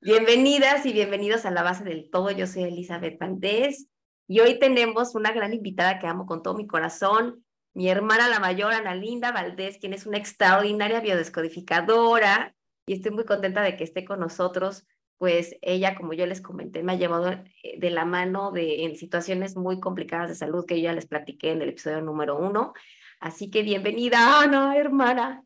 Bienvenidas y bienvenidos a la base del todo. Yo soy Elizabeth Valdés y hoy tenemos una gran invitada que amo con todo mi corazón, mi hermana la mayor, Ana Linda Valdés, quien es una extraordinaria biodescodificadora y estoy muy contenta de que esté con nosotros, pues ella, como yo les comenté, me ha llevado eh, de la mano de, en situaciones muy complicadas de salud que yo ya les platiqué en el episodio número uno. Así que bienvenida, Ana, hermana.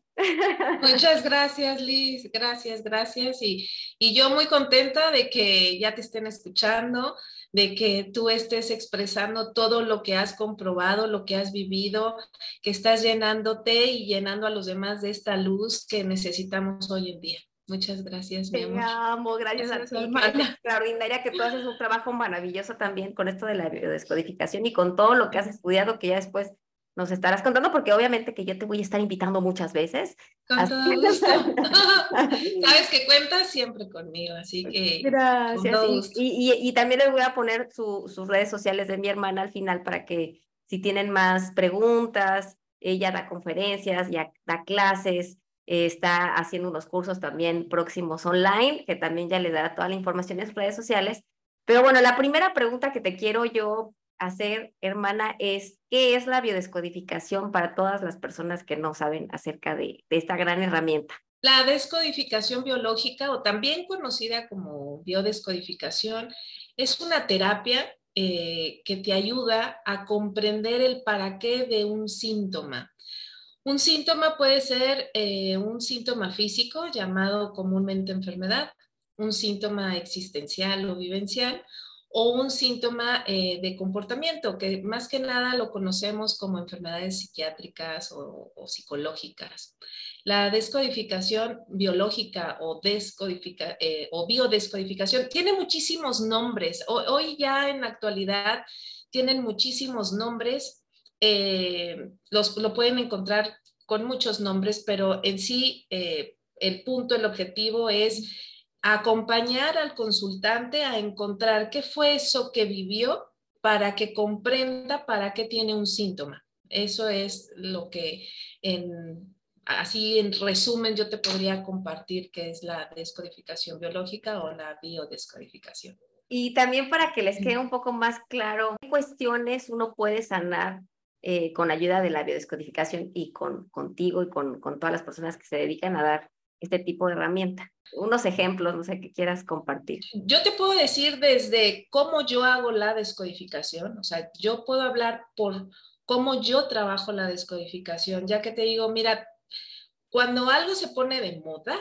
Muchas gracias, Liz. Gracias, gracias. Y, y yo muy contenta de que ya te estén escuchando, de que tú estés expresando todo lo que has comprobado, lo que has vivido, que estás llenándote y llenando a los demás de esta luz que necesitamos hoy en día. Muchas gracias, mi amor. Te amo, gracias, a ti. extraordinaria que tú haces un trabajo maravilloso también con esto de la biodescodificación y con todo lo que has estudiado que ya después nos estarás contando, porque obviamente que yo te voy a estar invitando muchas veces. Con todo gusto. Sabes que cuentas siempre conmigo, así que. Gracias. Y, y, y, también les voy a poner su, sus redes sociales de mi hermana al final para que si tienen más preguntas, ella da conferencias, ya da clases, está haciendo unos cursos también próximos online, que también ya le dará toda la información en sus redes sociales. Pero bueno, la primera pregunta que te quiero yo hacer, hermana, es qué es la biodescodificación para todas las personas que no saben acerca de, esta gran herramienta. La descodificación biológica, o también conocida como biodescodificación, es una terapia eh, que te ayuda a comprender el para qué de un síntoma. Un síntoma puede ser eh, un síntoma físico llamado comúnmente enfermedad, un síntoma existencial o vivencial, o un síntoma eh, de comportamiento, que más que nada lo conocemos como enfermedades psiquiátricas o, psicológicas. La descodificación biológica o, descodifica, eh, o biodescodificación tiene muchísimos nombres. hoy ya en la actualidad tienen muchísimos nombres. Eh, los, lo pueden encontrar con muchos nombres, pero en sí el punto, el objetivo es acompañar al consultante a encontrar qué fue eso que vivió para que comprenda para qué tiene un síntoma. Eso es lo que en, así en resumen yo te podría compartir que es la descodificación biológica o la biodescodificación. Y también para que les quede un poco más claro, ¿qué cuestiones uno puede sanar eh, con ayuda de la biodescodificación y con contigo y con, con todas las personas que se dedican a dar este tipo de herramienta? Unos ejemplos, no sé, que quieras compartir. Yo te puedo decir desde cómo yo hago la descodificación, o sea, yo puedo hablar por cómo yo trabajo la descodificación, ya que te digo, mira, cuando algo se pone de moda,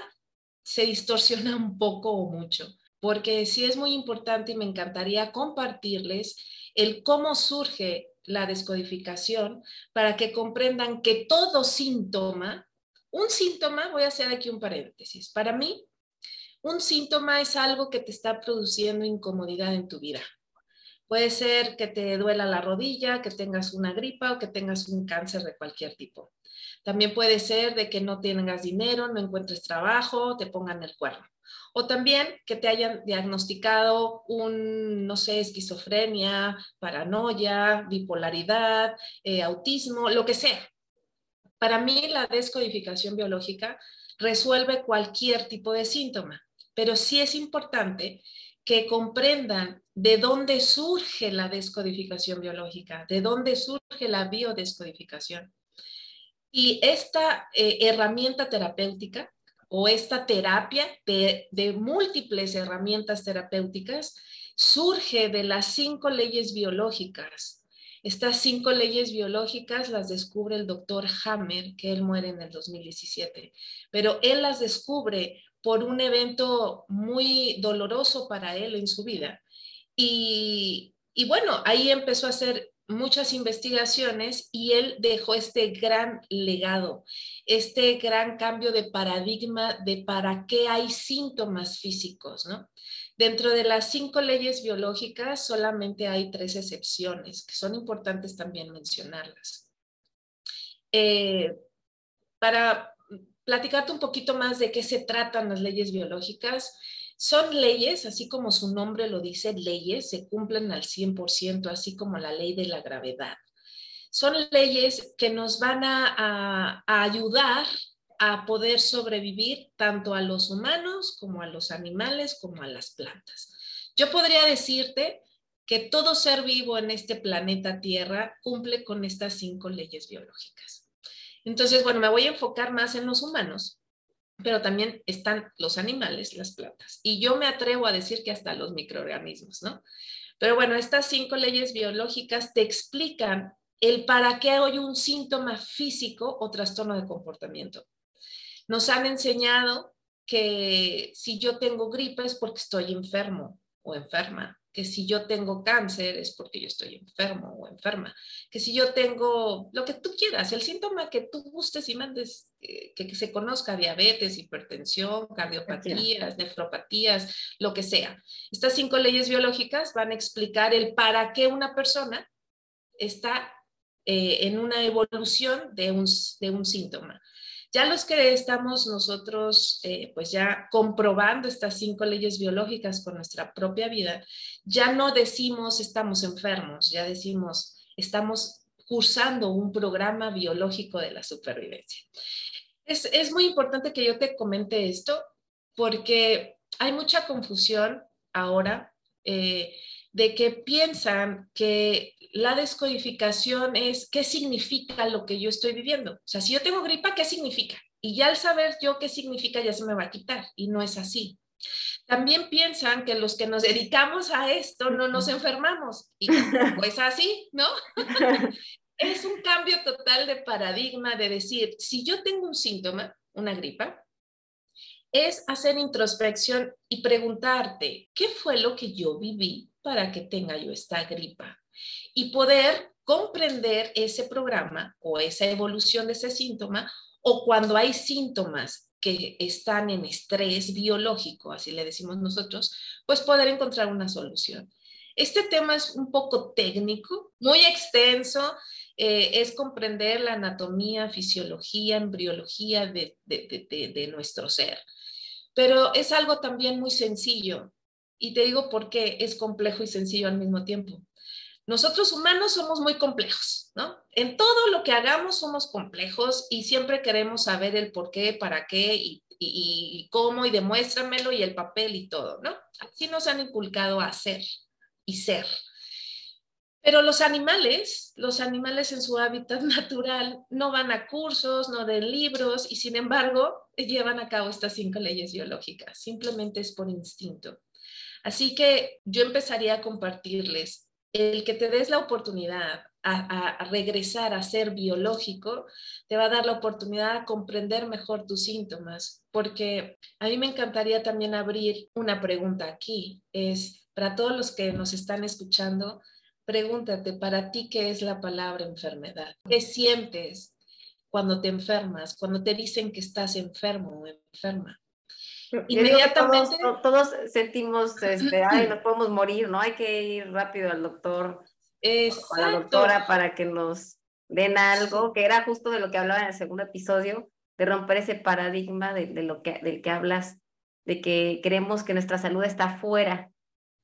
se distorsiona un poco o mucho, porque sí es muy importante y me encantaría compartirles el cómo surge la descodificación para que comprendan que todo síntoma un síntoma, voy a hacer aquí un paréntesis, para mí, un síntoma es algo que te está produciendo incomodidad en tu vida. Puede ser que te duela la rodilla, que tengas una gripa o que tengas un cáncer de cualquier tipo. También puede ser de que no tengas dinero, no encuentres trabajo, te pongan el cuerno. O también que te hayan diagnosticado un, no sé, esquizofrenia, paranoia, bipolaridad, eh, autismo, lo que sea. Para mí, la descodificación biológica resuelve cualquier tipo de síntoma, pero sí es importante que comprendan de dónde surge la descodificación biológica, de dónde surge la biodescodificación. Y esta eh, herramienta terapéutica o esta terapia de, de múltiples herramientas terapéuticas surge de las cinco leyes biológicas estas cinco leyes biológicas las descubre el doctor Hammer, que él muere en el 2017, pero él las descubre por un evento muy doloroso para él en su vida. Y, y bueno, ahí empezó a hacer muchas investigaciones y él dejó este gran legado, este gran cambio de paradigma de para qué hay síntomas físicos, ¿no? Dentro de las cinco leyes biológicas solamente hay tres excepciones, que son importantes también mencionarlas. Eh, para platicarte un poquito más de qué se tratan las leyes biológicas, son leyes, así como su nombre lo dice, leyes, se cumplen al 100%, así como la ley de la gravedad. Son leyes que nos van a, ayudar a poder sobrevivir tanto a los humanos como a los animales como a las plantas. Yo podría decirte que todo ser vivo en este planeta Tierra cumple con estas cinco leyes biológicas. Entonces, bueno, me voy a enfocar más en los humanos, pero también están los animales, las plantas. Y yo me atrevo a decir que hasta los microorganismos, ¿no? Pero bueno, estas cinco leyes biológicas te explican el para qué hay un síntoma físico o trastorno de comportamiento. Nos han enseñado que si yo tengo gripe es porque estoy enfermo o enferma que si yo tengo cáncer es porque yo estoy enfermo o enferma, que si yo tengo lo que tú quieras, el síntoma que tú gustes y mandes, eh, que, se conozca, diabetes, hipertensión, cardiopatías, nefropatías, lo que sea. Estas cinco leyes biológicas van a explicar el para qué una persona está eh, en una evolución de un, de un síntoma. Ya los que estamos nosotros, eh, pues ya comprobando estas cinco leyes biológicas con nuestra propia vida, ya no decimos estamos enfermos, ya decimos estamos cursando un programa biológico de la supervivencia. Es, muy importante que yo te comente esto porque hay mucha confusión ahora eh, de que piensan que la descodificación es qué significa lo que yo estoy viviendo. O sea, si yo tengo gripa, ¿qué significa? Y ya al saber yo qué significa ya se me va a quitar y no es así. También piensan que los que nos dedicamos a esto no nos enfermamos y pues así, ¿no? es un cambio total de paradigma de decir, si yo tengo un síntoma, una gripa, es hacer introspección y preguntarte, ¿qué fue lo que yo viví para que tenga yo esta gripa? y poder comprender ese programa o esa evolución de ese síntoma o cuando hay síntomas que están en estrés biológico, así le decimos nosotros, pues poder encontrar una solución. Este tema es un poco técnico, muy extenso, eh, es comprender la anatomía, fisiología, embriología de, de nuestro ser, pero es algo también muy sencillo. Y te digo por qué es complejo y sencillo al mismo tiempo nosotros humanos somos muy complejos, ¿no? En todo lo que hagamos somos complejos y siempre queremos saber el por qué, para qué y, cómo y demuéstramelo y el papel y todo, ¿no? Así nos han inculcado a hacer y ser. Pero los animales, los animales en su hábitat natural no van a cursos, no den libros y sin embargo llevan a cabo estas cinco leyes biológicas. Simplemente es por instinto. Así que yo empezaría a compartirles el que te des la oportunidad a, regresar a ser biológico, te va a dar la oportunidad a comprender mejor tus síntomas, porque a mí me encantaría también abrir una pregunta aquí, es para todos los que nos están escuchando, pregúntate, para ti, ¿qué es la palabra enfermedad? ¿Qué sientes cuando te enfermas, cuando te dicen que estás enfermo o enferma? Inmediatamente. Todos, sentimos, este, ay, nos podemos morir, ¿no? Hay que ir rápido al doctor o a la doctora para que nos den algo, que era justo de lo que hablaba en el segundo episodio, de romper ese paradigma de, lo que, del que hablas, de que creemos que nuestra salud está fuera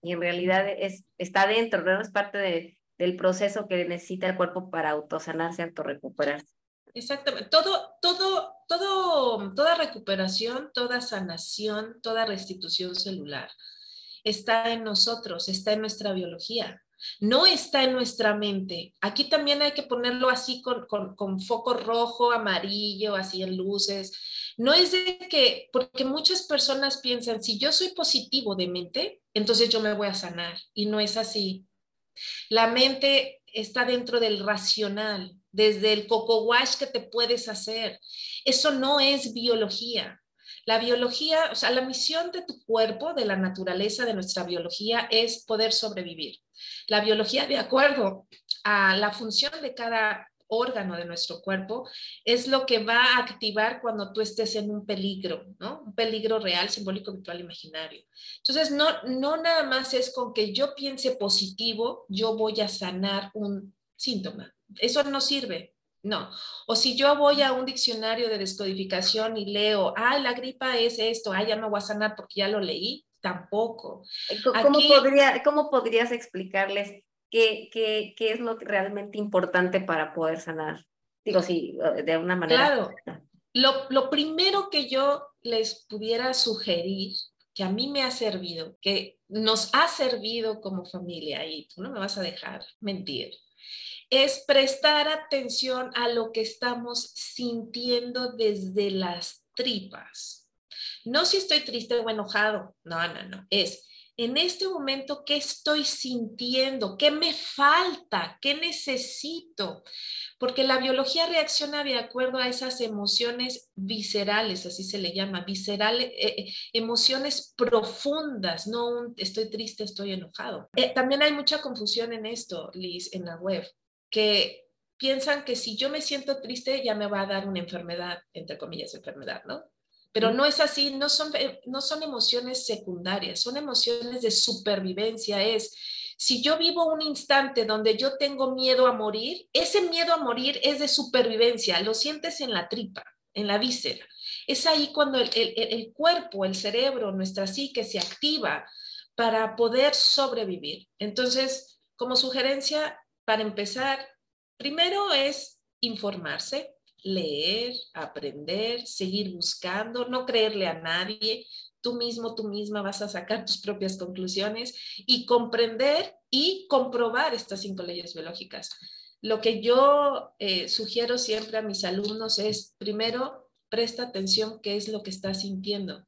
y en realidad es, está dentro, ¿no? Es parte de, del proceso que necesita el cuerpo para autosanarse, autorrecuperarse. Exactamente. Todo, todo, todo, toda recuperación, toda sanación, toda restitución celular está en nosotros, está en nuestra biología. No está en nuestra mente. Aquí también hay que ponerlo así con, con, con foco rojo, amarillo, así en luces. No es de que, porque muchas personas piensan, si yo soy positivo de mente, entonces yo me voy a sanar. Y no es así. La mente está dentro del racional, desde el coco wash que te puedes hacer. Eso no es biología. La biología, o sea, la misión de tu cuerpo, de la naturaleza de nuestra biología, es poder sobrevivir. La biología, de acuerdo a la función de cada órgano de nuestro cuerpo, es lo que va a activar cuando tú estés en un peligro, ¿no? Un peligro real, simbólico, virtual, imaginario. Entonces, no, no nada más es con que yo piense positivo, yo voy a sanar un síntoma. Eso no sirve. No. O si yo voy a un diccionario de descodificación y leo, ah, la gripa es esto, ah, ya me voy a sanar porque ya lo leí, tampoco. ¿Cómo, podría, ¿cómo podrías explicarles qué, qué, qué, es lo realmente importante para poder sanar? Digo, sí, de alguna manera. Claro. Lo, lo primero que yo les pudiera sugerir, que a mí me ha servido, que nos ha servido como familia, y tú no me vas a dejar mentir, es prestar atención a lo que estamos sintiendo desde las tripas. No si estoy triste o enojado, no, no, no, es en este momento qué estoy sintiendo, qué me falta, qué necesito, porque la biología reacciona de acuerdo a esas emociones viscerales, así se le llama, viscerales, eh, eh, emociones profundas, no un estoy triste, estoy enojado. Eh, también hay mucha confusión en esto, Liz, en la web que piensan que si yo me siento triste ya me va a dar una enfermedad, entre comillas, enfermedad, ¿no? Pero no es así, no son, eh, no son emociones secundarias, son emociones de supervivencia. Es, si yo vivo un instante donde yo tengo miedo a morir, ese miedo a morir es de supervivencia, lo sientes en la tripa, en la víscera. Es ahí cuando el, el, el cuerpo, el cerebro, nuestra psique se activa para poder sobrevivir. Entonces, como sugerencia, para empezar, primero es informarse, leer, aprender, seguir buscando, no creerle a nadie. Tú mismo, tú misma vas a sacar tus propias conclusiones y comprender y comprobar estas cinco leyes biológicas. Lo que yo eh, sugiero siempre a mis alumnos es, primero, presta atención qué es lo que estás sintiendo,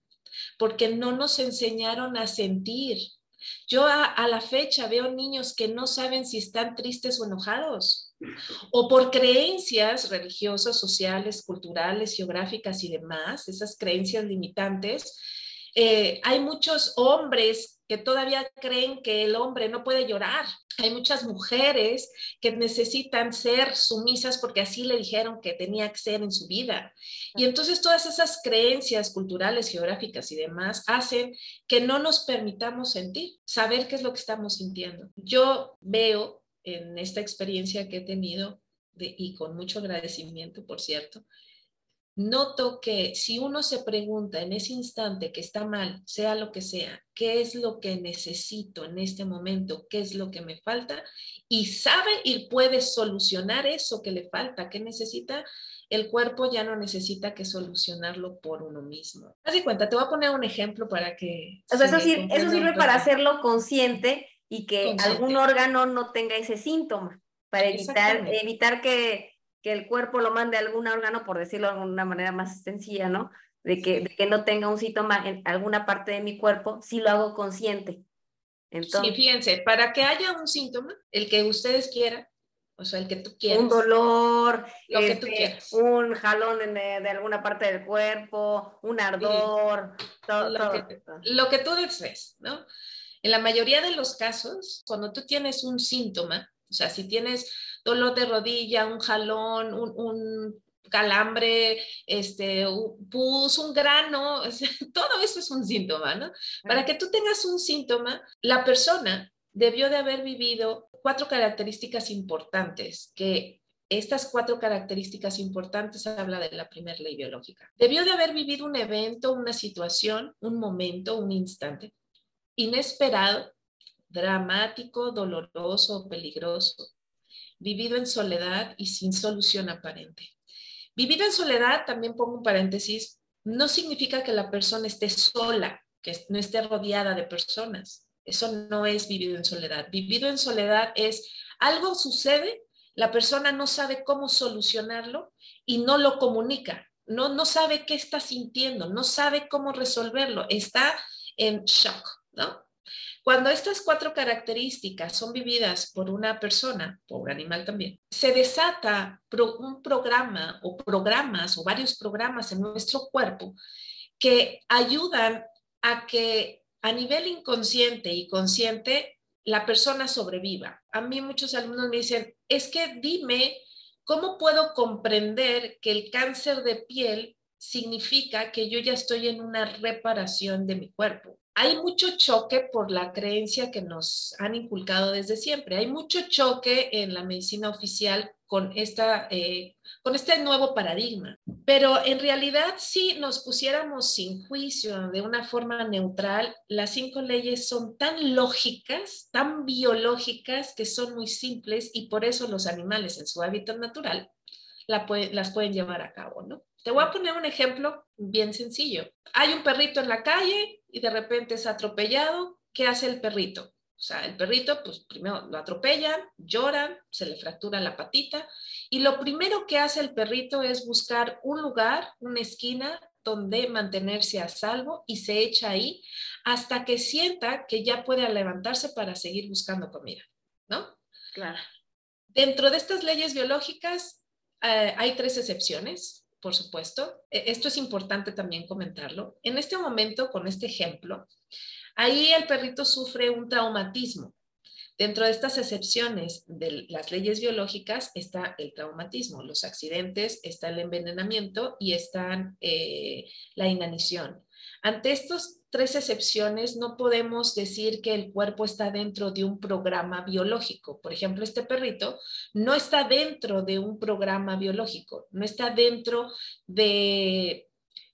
porque no nos enseñaron a sentir, yo a, la fecha veo niños que no saben si están tristes o enojados, o por creencias religiosas, sociales, culturales, geográficas y demás, esas creencias limitantes. Eh, hay muchos hombres que todavía creen que el hombre no puede llorar. Hay muchas mujeres que necesitan ser sumisas porque así le dijeron que tenía que ser en su vida. Y entonces todas esas creencias culturales, geográficas y demás hacen que no nos permitamos sentir, saber qué es lo que estamos sintiendo. Yo veo en esta experiencia que he tenido, y con mucho agradecimiento, por cierto, noto que si uno se pregunta en ese instante que está mal, sea lo que sea, qué es lo que necesito en este momento, qué es lo que me falta, y sabe y puede solucionar eso que le falta, que necesita, el cuerpo ya no necesita que solucionarlo por uno mismo. Haz de cuenta, te voy a poner un ejemplo para que... eso, eso sirve para hacerlo consciente y que algún órgano no tenga ese síntoma, para evitar, evitar que que el cuerpo lo mande a algún órgano, por decirlo de alguna manera más sencilla, ¿no? De que, que no tenga un síntoma en alguna parte de mi cuerpo, si lo hago consciente. Entonces, sí, fíjense, para que haya un síntoma, el que ustedes quieran, o sea, el que tú quieras. Un dolor, lo que tú este, quieras. un jalón de, alguna parte del cuerpo, un ardor, todo, lo, Que, lo que tú desees, ¿no? En la mayoría de los casos, cuando tú tienes un síntoma, o sea, si tienes dolor de rodilla, un jalón, un, calambre, este, pus, un grano, todo eso es un síntoma, ¿no? Para que tú tengas un síntoma, la persona debió de haber vivido cuatro características importantes que estas cuatro características importantes habla de la primera ley biológica. Debió de haber vivido un evento, una situación, un momento, un instante inesperado, dramático, doloroso, peligroso, vivido en soledad y sin solución aparente. Vivido en soledad, también pongo un paréntesis, no significa que la persona esté sola, que no esté rodeada de personas. Eso no es vivido en soledad. Vivido en soledad es algo sucede, la persona no sabe cómo solucionarlo y no lo comunica. No, no sabe qué está sintiendo, no sabe cómo resolverlo, está en shock, ¿no? Cuando estas cuatro características son vividas por una persona, por un animal también, se desata un programa o programas o varios programas en nuestro cuerpo que ayudan a que a nivel inconsciente y consciente la persona sobreviva. A mí muchos alumnos me dicen, es que dime cómo puedo comprender que el cáncer de piel significa que yo ya estoy en una reparación de mi cuerpo hay mucho choque por la creencia que nos han inculcado desde siempre. Hay mucho choque en la medicina oficial con, esta, eh, con este nuevo paradigma. Pero en realidad, si nos pusiéramos sin juicio, de una forma neutral, las cinco leyes son tan lógicas, tan biológicas, que son muy simples y por eso los animales en su hábitat natural las pueden llevar a cabo, ¿no? Te voy a poner un ejemplo bien sencillo. Hay un perrito en la calle y de repente es atropellado. ¿Qué hace el perrito? O sea, el perrito, pues primero lo atropellan, lloran, se le fractura la patita y lo primero que hace el perrito es buscar un lugar, una esquina donde mantenerse a salvo y se echa ahí hasta que sienta que ya puede levantarse para seguir buscando comida, ¿no? Claro. Dentro de estas leyes biológicas eh, hay tres excepciones, por supuesto. E, esto es importante también comentarlo. En este momento, con este ejemplo, Ahí el perrito sufre un traumatismo. Dentro de estas excepciones de las leyes biológicas está el traumatismo, los accidentes, está el envenenamiento y está eh, la inanición. Ante estas tres excepciones, no podemos decir que el cuerpo está dentro de un programa biológico. Por ejemplo, este perrito no está dentro de un programa biológico, no está dentro de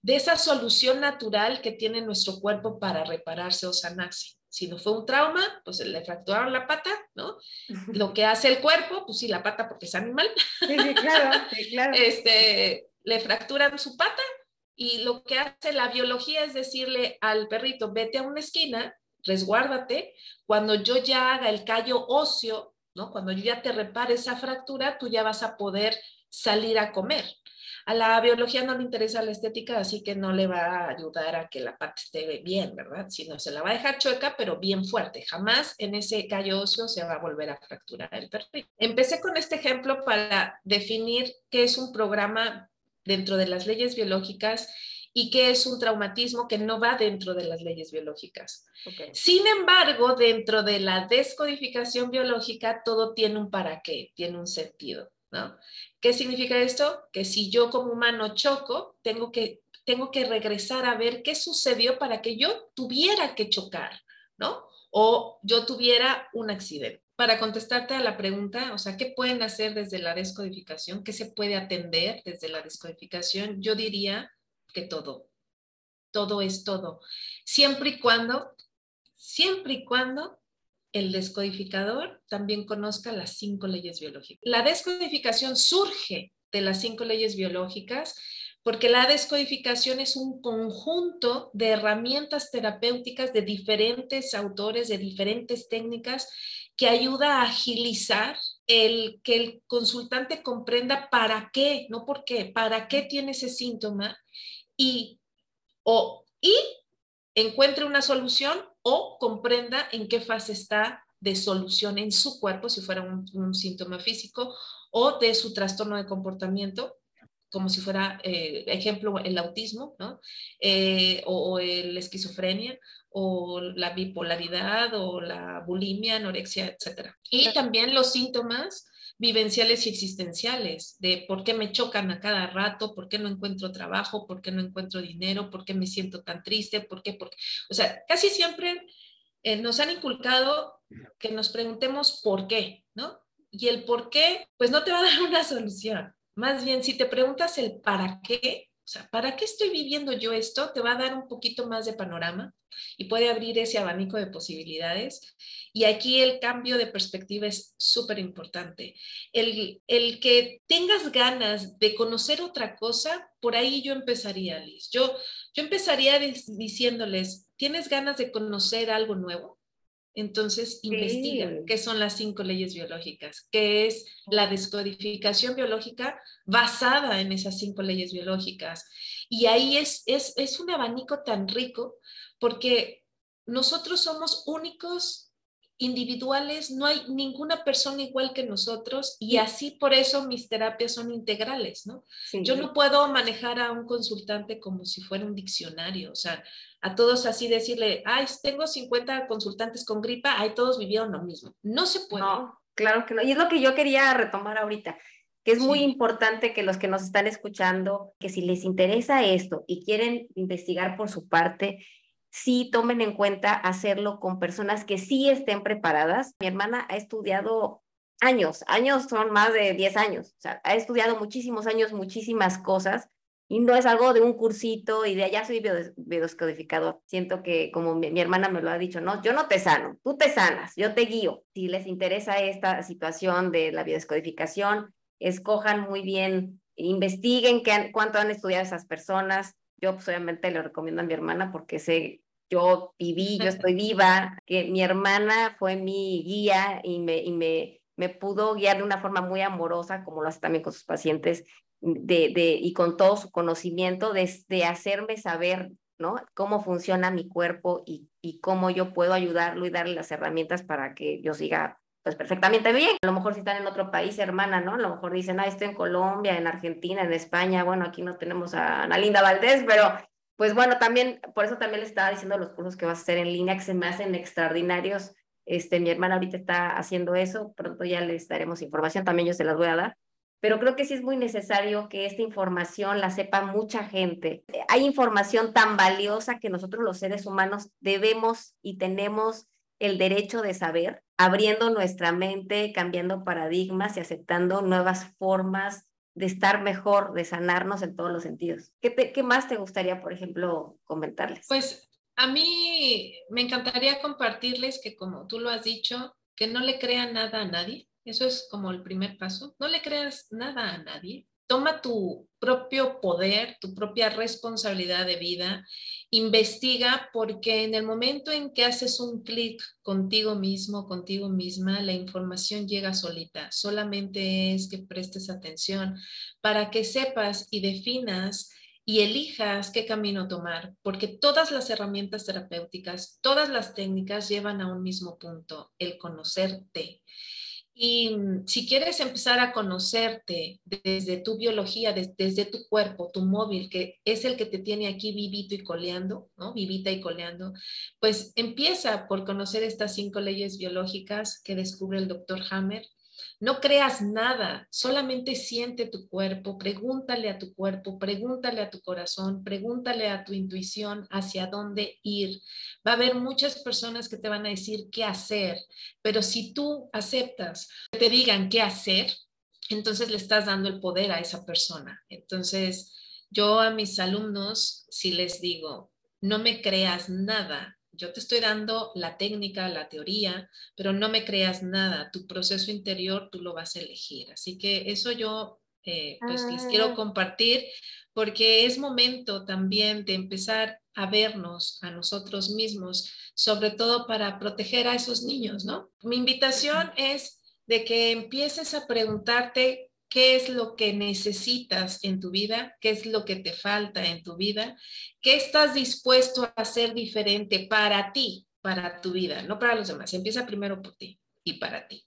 de esa solución natural que tiene nuestro cuerpo para repararse o sanarse. Si no fue un trauma, pues le fracturaron la pata, ¿no? Lo que hace el cuerpo, pues sí, la pata porque es animal. Sí, sí, claro, sí, claro. Este, le fracturan su pata y lo que hace la biología es decirle al perrito, vete a una esquina, resguárdate, cuando yo ya haga el callo óseo, ¿no? Cuando yo ya te repare esa fractura, tú ya vas a poder salir a comer. A la biología no le interesa la estética, así que no le va a ayudar a que la pata esté bien, ¿verdad? Sino se la va a dejar chueca, pero bien fuerte. Jamás en ese callo óseo se va a volver a fracturar el perrito. Empecé con este ejemplo para definir qué es un programa dentro de las leyes biológicas y qué es un traumatismo que no va dentro de las leyes biológicas. Sin embargo, dentro de la descodificación biológica, todo tiene un para qué, tiene un sentido. ¿no? ¿Qué significa esto? Que si yo como humano choco, tengo que, tengo que regresar a ver qué sucedió para que yo tuviera que chocar, ¿no? O yo tuviera un accidente. Para contestarte a la pregunta, o sea, ¿qué pueden hacer desde la descodificación? ¿Qué se puede atender desde la descodificación? Yo diría que todo. Todo es todo. Siempre y cuando, siempre y cuando el descodificador también conozca las cinco leyes biológicas. La descodificación surge de las cinco leyes biológicas porque la descodificación es un conjunto de herramientas terapéuticas de diferentes autores, de diferentes técnicas, que ayuda a agilizar el que el consultante comprenda para qué, no por qué, para qué tiene ese síntoma y, o, y encuentre una solución o comprenda en qué fase está de solución en su cuerpo, si fuera un, síntoma físico, o de su trastorno de comportamiento, como si fuera, eh, ejemplo, el autismo, ¿no? Eh, o, la esquizofrenia, o la bipolaridad, o la bulimia, anorexia, etc. Y también los síntomas vivenciales y existenciales, de por qué me chocan a cada rato, por qué no encuentro trabajo, por qué no encuentro dinero, por qué me siento tan triste, por qué, por O sea, casi siempre eh, nos han inculcado que nos preguntemos por qué, ¿no? Y el por qué, pues no te va a dar una solución. Más bien, si te preguntas el para qué, o sea, ¿para qué estoy viviendo yo esto? Te va a dar un poquito más de panorama y puede abrir ese abanico de posibilidades. Y aquí el cambio de perspectiva es súper importante. El, el, que tengas ganas de conocer otra cosa, por ahí yo empezaría, Liz. Yo, yo empezaría diciéndoles, ¿tienes ganas de conocer algo nuevo? Entonces, investiga qué son las cinco leyes biológicas, qué es la descodificación biológica basada en esas cinco leyes biológicas. Y ahí es, es, es un abanico tan rico porque nosotros somos únicos individuales, no hay ninguna persona igual que nosotros y así por eso mis terapias son integrales, ¿no? Yo no puedo manejar a un consultante como si fuera un diccionario, o sea, a todos así decirle, ay, tengo 50 consultantes con gripa, ay, todos vivieron lo mismo. No se puede. No, claro que no. Y es lo que yo quería retomar ahorita, que es muy importante que los que nos están escuchando, que si les interesa esto y quieren investigar por su parte, sí tomen en cuenta hacerlo con personas que sí estén preparadas. Mi hermana ha estudiado años, años son más de 10 años, o sea, ha estudiado muchísimos años, muchísimas cosas y no es algo de un cursito y de allá soy biodescodificador. Siento que, como mi, hermana me lo ha dicho, no, yo no te sano, tú te sanas, yo te guío. Si les interesa esta situación de la biodescodificación, escojan muy bien investiguen qué, cuánto han estudiado esas personas. Yo pues, obviamente le recomiendo a mi hermana porque sé, yo viví, yo estoy viva, que mi hermana fue mi guía y me, y me, me pudo guiar de una forma muy amorosa, como lo hace también con sus pacientes, de, de, y con todo su conocimiento, de, hacerme saber ¿no? Cómo funciona mi cuerpo y, y cómo yo puedo ayudarlo y darle las herramientas para que yo siga pues perfectamente bien. A lo mejor si están en otro país, hermana, ¿no? A lo mejor dicen, ah, estoy en Colombia, en Argentina, en España, bueno, aquí no tenemos a Ana Linda Valdés, pero pues bueno, también, por eso también le estaba diciendo los cursos que vas a hacer en línea, que se me hacen extraordinarios. Este, mi hermana ahorita está haciendo eso, pronto ya les daremos información, también yo se las voy a dar. Pero creo que sí es muy necesario que esta información la sepa mucha gente. Hay información tan valiosa que nosotros los seres humanos debemos y tenemos el derecho de saber, abriendo nuestra mente, cambiando paradigmas y aceptando nuevas formas de estar mejor, de sanarnos en todos los sentidos. ¿Qué, qué más te gustaría, por ejemplo, comentarles? Pues a mí me encantaría compartirles que, como tú lo has dicho, que no le crean nada a nadie. Eso es como el primer paso. No le creas nada a nadie toma tu propio poder, tu propia responsabilidad de vida, investiga porque en el momento en que haces un clic contigo mismo, contigo misma, la información llega solita. Solamente es que prestes atención para que sepas y definas y elijas qué camino tomar, porque todas las herramientas terapéuticas, todas las técnicas llevan a un mismo punto, el conocerte. Y mm, si quieres empezar a conocerte desde tu biología, desde tu cuerpo, tu móvil, que es el que te tiene aquí vivito y coleando, ¿no? Vivita y coleando, pues empieza por conocer estas cinco leyes biológicas que descubre el doctor Hammer no creas nada, solamente siente tu cuerpo, pregúntale a tu cuerpo, pregúntale a tu corazón, pregúntale a tu intuición hacia dónde ir. Va a haber muchas personas que te van a decir qué hacer, pero si tú aceptas que te digan qué hacer, entonces le estás dando el poder a esa persona. Entonces, yo a mis alumnos, si les digo, no me creas nada, yo te estoy dando la técnica, la teoría, pero no me creas nada. Tu proceso interior tú lo vas a elegir. Así que eso yo eh, pues les quiero ah. compartir porque es momento también de empezar a vernos a nosotros mismos, sobre todo para proteger a esos niños, ¿no? Mi invitación es de que empieces a preguntarte qué es lo que necesitas en tu vida, qué es lo que te falta en tu vida, qué estás dispuesto a hacer diferente para ti, para tu vida, no para los demás. Empieza primero por ti y para ti.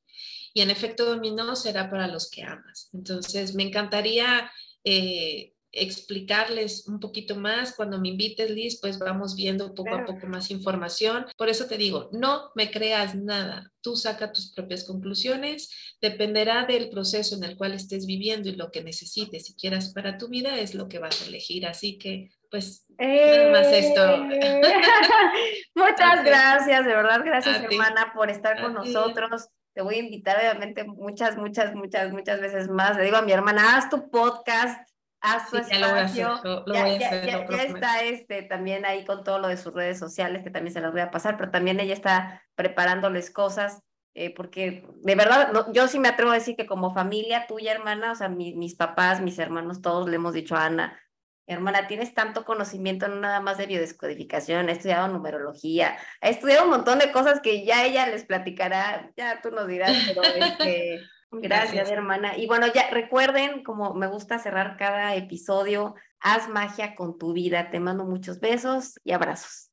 Y en efecto dominó será para los que amas. Entonces, me encantaría eh, explicarles un poquito más. Cuando me invites, Liz, pues vamos viendo poco a poco más información. Por eso te digo, no me creas nada. Tú saca tus propias conclusiones. Dependerá del proceso en el cual estés viviendo y lo que necesites y quieras para tu vida es lo que vas a elegir. Así que, pues, nada más esto. Eh. Muchas gracias, de verdad, gracias, hermana, por estar con nosotros te voy a invitar obviamente muchas, muchas, muchas, muchas veces más. Le digo a mi hermana, haz tu podcast, a su espacio. Ya, ya, está este, también ahí con todo lo de sus redes sociales, que también se las voy a pasar, pero también ella está preparándoles cosas, eh, porque de verdad, yo sí me atrevo a decir que como familia tuya, hermana, o sea, mis papás, mis hermanos, todos le hemos dicho a Ana, hermana, tienes tanto conocimiento no nada más de biodescodificación, ha estudiado numerología, ha estudiado un montón de cosas que ya ella les platicará, ya tú nos dirás, pero este... Gracias, hermana. Y bueno, ya recuerden, como me gusta cerrar cada episodio, haz magia con tu vida. Te mando muchos besos y abrazos.